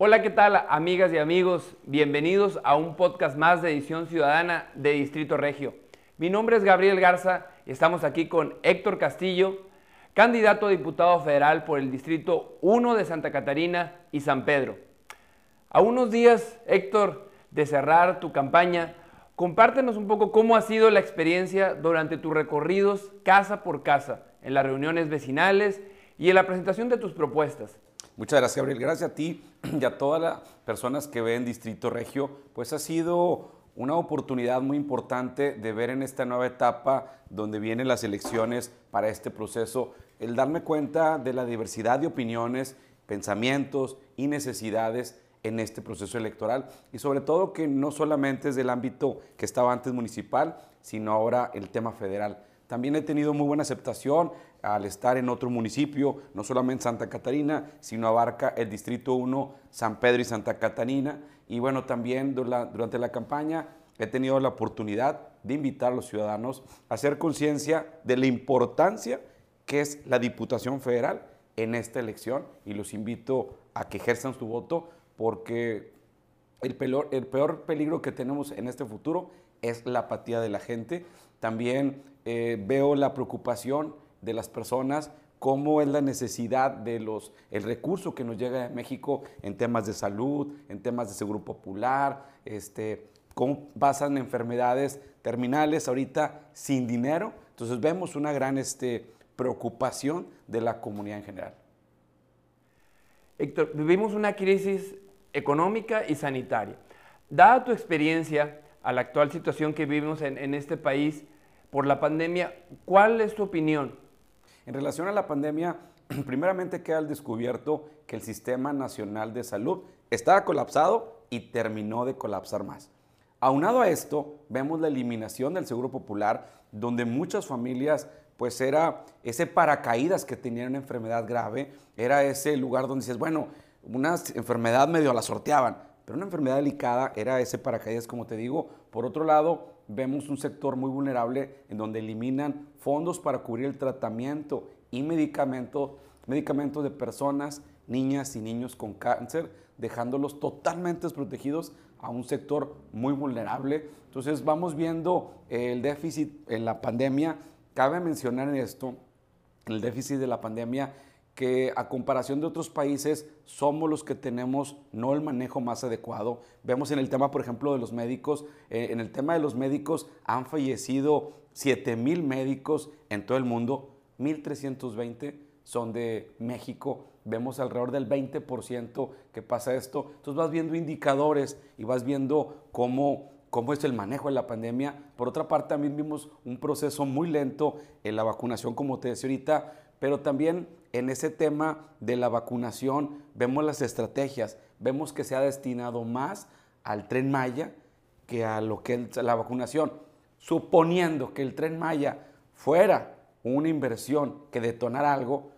Hola, ¿qué tal amigas y amigos? Bienvenidos a un podcast más de Edición Ciudadana de Distrito Regio. Mi nombre es Gabriel Garza y estamos aquí con Héctor Castillo, candidato a diputado federal por el Distrito 1 de Santa Catarina y San Pedro. A unos días, Héctor, de cerrar tu campaña, compártenos un poco cómo ha sido la experiencia durante tus recorridos casa por casa, en las reuniones vecinales y en la presentación de tus propuestas. Muchas gracias, Gabriel. Gracias a ti y a todas las personas que ven Distrito Regio. Pues ha sido una oportunidad muy importante de ver en esta nueva etapa donde vienen las elecciones para este proceso, el darme cuenta de la diversidad de opiniones, pensamientos y necesidades en este proceso electoral y sobre todo que no solamente es del ámbito que estaba antes municipal, sino ahora el tema federal. También he tenido muy buena aceptación al estar en otro municipio, no solamente Santa Catarina, sino abarca el Distrito 1, San Pedro y Santa Catarina. Y bueno, también durante la campaña he tenido la oportunidad de invitar a los ciudadanos a hacer conciencia de la importancia que es la Diputación Federal en esta elección y los invito a que ejerzan su voto porque el peor, el peor peligro que tenemos en este futuro es la apatía de la gente. También eh, veo la preocupación de las personas, cómo es la necesidad de los, el recurso que nos llega a México en temas de salud, en temas de seguro popular, este, cómo pasan enfermedades terminales ahorita sin dinero. Entonces vemos una gran este, preocupación de la comunidad en general. Héctor, vivimos una crisis económica y sanitaria. Dada tu experiencia a la actual situación que vivimos en, en este país por la pandemia, ¿cuál es tu opinión en relación a la pandemia, primeramente queda al descubierto que el Sistema Nacional de Salud estaba colapsado y terminó de colapsar más. Aunado a esto, vemos la eliminación del Seguro Popular, donde muchas familias, pues era ese paracaídas que tenían una enfermedad grave, era ese lugar donde dices, bueno, una enfermedad medio la sorteaban, pero una enfermedad delicada era ese paracaídas, como te digo. Por otro lado, vemos un sector muy vulnerable en donde eliminan fondos para cubrir el tratamiento y medicamentos medicamentos de personas, niñas y niños con cáncer, dejándolos totalmente desprotegidos a un sector muy vulnerable. Entonces vamos viendo el déficit en la pandemia. Cabe mencionar en esto, el déficit de la pandemia que a comparación de otros países somos los que tenemos no el manejo más adecuado. Vemos en el tema, por ejemplo, de los médicos, eh, en el tema de los médicos han fallecido 7 mil médicos en todo el mundo, 1.320 son de México, vemos alrededor del 20% que pasa esto. Entonces vas viendo indicadores y vas viendo cómo, cómo es el manejo de la pandemia. Por otra parte, también vimos un proceso muy lento en la vacunación, como te decía ahorita, pero también en ese tema de la vacunación vemos las estrategias, vemos que se ha destinado más al tren Maya que a lo que es la vacunación. Suponiendo que el tren Maya fuera una inversión que detonara algo,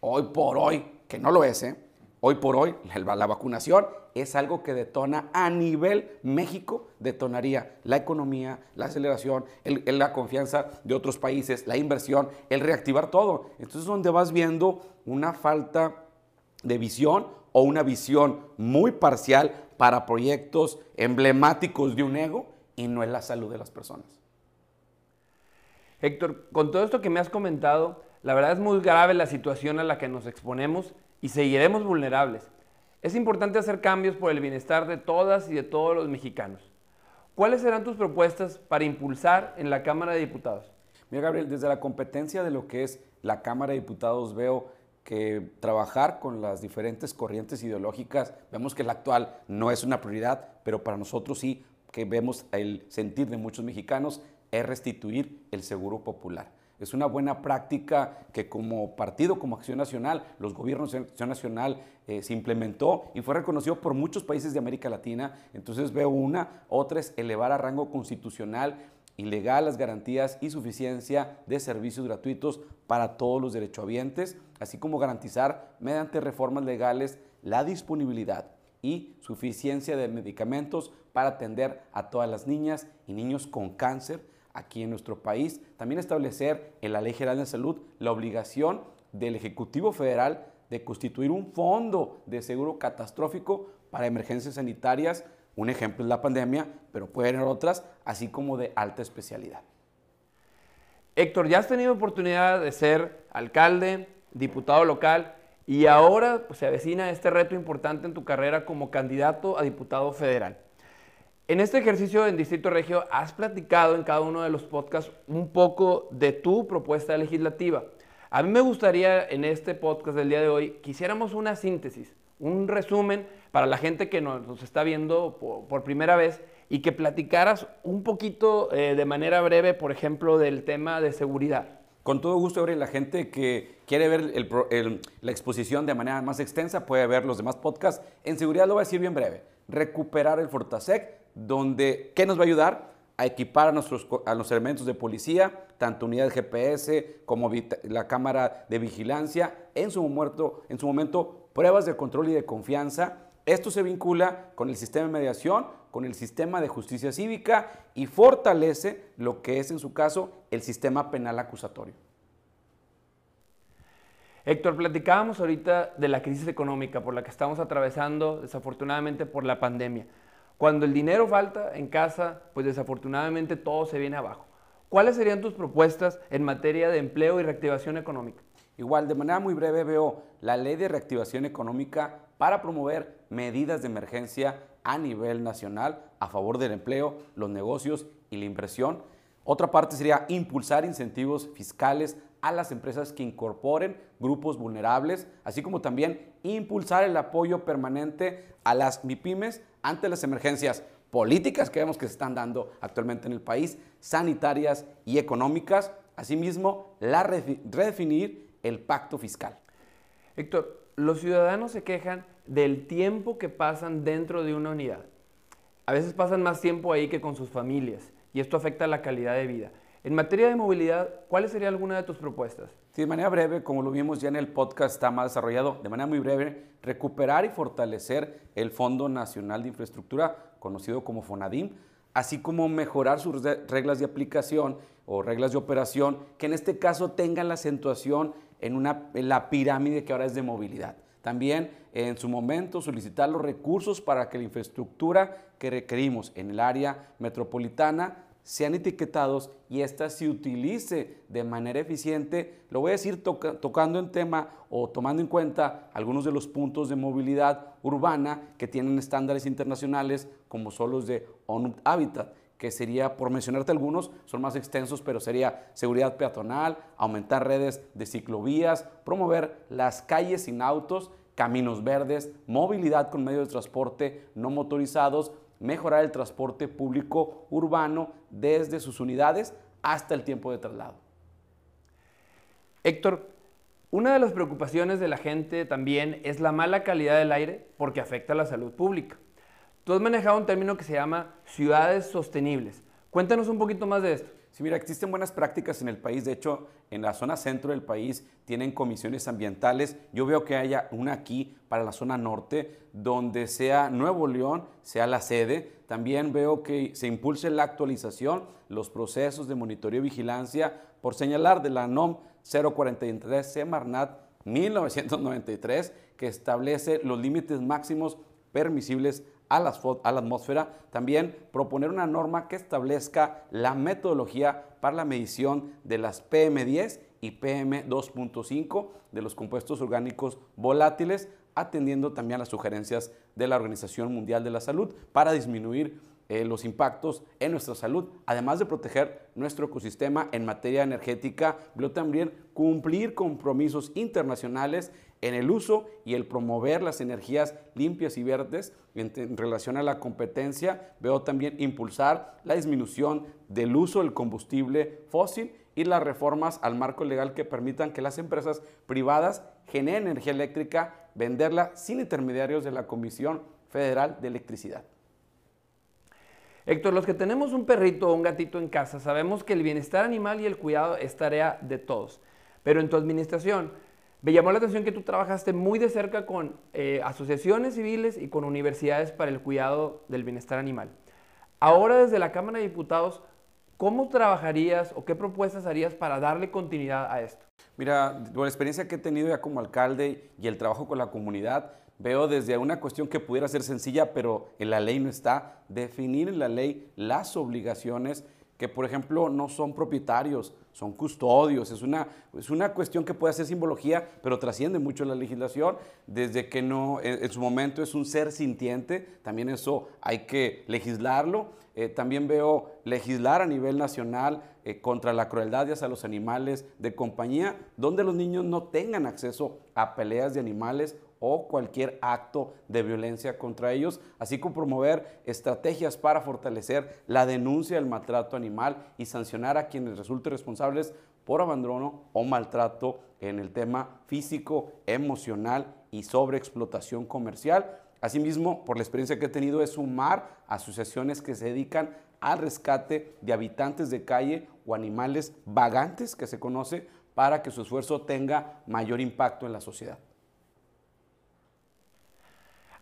hoy por hoy, que no lo es, ¿eh? hoy por hoy la, vacunación es algo que detona a nivel México, detonaría la economía, la aceleración, la confianza de otros países, la inversión, el reactivar todo. Entonces donde vas viendo una falta de visión o una visión muy parcial para proyectos emblemáticos de un ego y no es la salud de las personas. Héctor, con todo esto que me has comentado, la verdad es muy grave la situación a la que nos exponemos y seguiremos vulnerables. Es importante hacer cambios por el bienestar de todas y de todos los mexicanos. ¿Cuáles serán tus propuestas para impulsar en la Cámara de Diputados? Mira, Gabriel, desde la competencia de lo que es la Cámara de Diputados veo que trabajar con las diferentes corrientes ideológicas, vemos que la actual no es una prioridad, pero para nosotros sí, que vemos el sentir de muchos mexicanos, es restituir el seguro popular. Es una buena práctica que como partido, como Acción Nacional, los gobiernos de Acción Nacional eh, se implementó y fue reconocido por muchos países de América Latina. Entonces veo una, otra es elevar a rango constitucional y legal las garantías y suficiencia de servicios gratuitos para todos los derechohabientes, así como garantizar mediante reformas legales la disponibilidad y suficiencia de medicamentos para atender a todas las niñas y niños con cáncer aquí en nuestro país. También establecer en la Ley General de Salud la obligación del Ejecutivo Federal de constituir un fondo de seguro catastrófico para emergencias sanitarias. Un ejemplo es la pandemia, pero pueden haber otras, así como de alta especialidad. Héctor, ya has tenido oportunidad de ser alcalde, diputado local y ahora pues, se avecina este reto importante en tu carrera como candidato a diputado federal. En este ejercicio en Distrito Regio has platicado en cada uno de los podcasts un poco de tu propuesta legislativa. A mí me gustaría en este podcast del día de hoy que hiciéramos una síntesis, un resumen para la gente que nos, está viendo por, primera vez y que platicaras un poquito eh, de manera breve, por ejemplo, del tema de seguridad. Con todo gusto, Gabriel, la gente que quiere ver la exposición de manera más extensa puede ver los demás podcasts. En seguridad lo voy a decir bien breve. Recuperar el Fortasec, donde, ¿qué nos va a ayudar? A equipar a, nuestros, a los elementos de policía, tanto unidad GPS como la cámara de vigilancia, en su, en su momento pruebas de control y de confianza. Esto se vincula con el sistema de mediación, con el sistema de justicia cívica y fortalece lo que es en su caso el sistema penal acusatorio. Héctor, platicábamos ahorita de la crisis económica por la que estamos atravesando, desafortunadamente por la pandemia. Cuando el dinero falta en casa, pues desafortunadamente todo se viene abajo. ¿Cuáles serían tus propuestas en materia de empleo y reactivación económica? Igual, de manera muy breve veo la ley de reactivación económica para promover medidas de emergencia a nivel nacional a favor del empleo, los negocios y la inversión. Otra parte sería impulsar incentivos fiscales a las empresas que incorporen grupos vulnerables, así como también impulsar el apoyo permanente a las MIPIMES ante las emergencias políticas que vemos que se están dando actualmente en el país, sanitarias y económicas. Asimismo, la redefinir el pacto fiscal. Héctor, los ciudadanos se quejan del tiempo que pasan dentro de una unidad. A veces pasan más tiempo ahí que con sus familias y esto afecta la calidad de vida. En materia de movilidad, ¿cuál sería alguna de tus propuestas? Sí, de manera breve, como lo vimos ya en el podcast, está más desarrollado, de manera muy breve, recuperar y fortalecer el Fondo Nacional de Infraestructura, conocido como FONADIM, así como mejorar sus reglas de aplicación o reglas de operación, que en este caso tengan la acentuación en, una, en la pirámide que ahora es de movilidad. También en su momento solicitar los recursos para que la infraestructura que requerimos en el área metropolitana sean etiquetados y ésta se utilice de manera eficiente. Lo voy a decir tocando en tema o tomando en cuenta algunos de los puntos de movilidad urbana que tienen estándares internacionales como son los de ONU Habitat que sería, por mencionarte algunos, son más extensos, pero sería seguridad peatonal, aumentar redes de ciclovías, promover las calles sin autos, caminos verdes, movilidad con medios de transporte no motorizados, mejorar el transporte público urbano desde sus unidades hasta el tiempo de traslado. Héctor, una de las preocupaciones de la gente también es la mala calidad del aire porque afecta a la salud pública. Tú has manejado un término que se llama ciudades sostenibles. Cuéntanos un poquito más de esto. Sí, mira, existen buenas prácticas en el país. De hecho, en la zona centro del país tienen comisiones ambientales. Yo veo que haya una aquí para la zona norte, donde sea Nuevo León, sea la sede. También veo que se impulse la actualización, los procesos de monitoreo y vigilancia, por señalar de la NOM 043 Semarnat 1993, que establece los límites máximos permisibles a la, atmósfera, también proponer una norma que establezca la metodología para la medición de las PM10 y PM2.5 de los compuestos orgánicos volátiles, atendiendo también a las sugerencias de la Organización Mundial de la Salud para disminuir eh, los impactos en nuestra salud, además de proteger nuestro ecosistema en materia energética, pero también cumplir compromisos internacionales en el uso y el promover las energías limpias y verdes en, relación a la competencia. Veo también impulsar la disminución del uso del combustible fósil y las reformas al marco legal que permitan que las empresas privadas generen energía eléctrica, venderla sin intermediarios de la Comisión Federal de Electricidad. Héctor, los que tenemos un perrito o un gatito en casa sabemos que el bienestar animal y el cuidado es tarea de todos. Pero en tu administración, me llamó la atención que tú trabajaste muy de cerca con eh, asociaciones civiles y con universidades para el cuidado del bienestar animal. Ahora desde la Cámara de Diputados, ¿cómo trabajarías o qué propuestas harías para darle continuidad a esto? Mira, por la experiencia que he tenido ya como alcalde y el trabajo con la comunidad, veo desde una cuestión que pudiera ser sencilla, pero en la ley no está, definir en la ley las obligaciones que, por ejemplo, no son propietarios, son custodios. Es una, es una cuestión que puede ser simbología, pero trasciende mucho la legislación, desde que no, en, su momento es un ser sintiente, también eso hay que legislarlo. Eh, también veo legislar a nivel nacional eh, contra la crueldad hacia los animales de compañía, donde los niños no tengan acceso a peleas de animales o cualquier acto de violencia contra ellos, así como promover estrategias para fortalecer la denuncia del maltrato animal y sancionar a quienes resulten responsables por abandono o maltrato en el tema físico, emocional y sobreexplotación comercial. Asimismo, por la experiencia que he tenido, es sumar asociaciones que se dedican al rescate de habitantes de calle o animales vagantes, que se conoce, para que su esfuerzo tenga mayor impacto en la sociedad.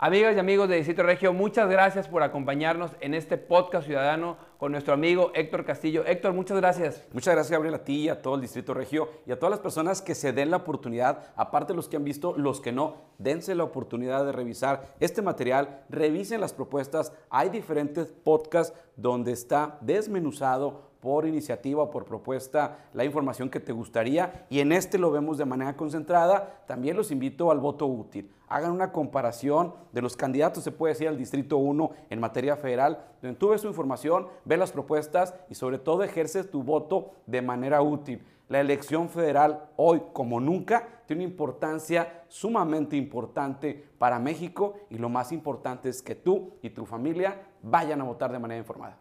Amigas y amigos de Distrito Regio, muchas gracias por acompañarnos en este podcast ciudadano con nuestro amigo Héctor Castillo. Héctor, muchas gracias. Muchas gracias, Gabriel, a ti y a todo el Distrito Regio y a todas las personas que se den la oportunidad, aparte de los que han visto, los que no, dense la oportunidad de revisar este material, revisen las propuestas. Hay diferentes podcasts donde está desmenuzado por iniciativa o por propuesta la información que te gustaría y en este lo vemos de manera concentrada. También los invito al voto útil. Hagan una comparación de los candidatos, se puede decir, al Distrito 1 en materia federal, donde tú ves su información, ves las propuestas y sobre todo ejerces tu voto de manera útil. La elección federal hoy como nunca tiene una importancia sumamente importante para México y lo más importante es que tú y tu familia vayan a votar de manera informada.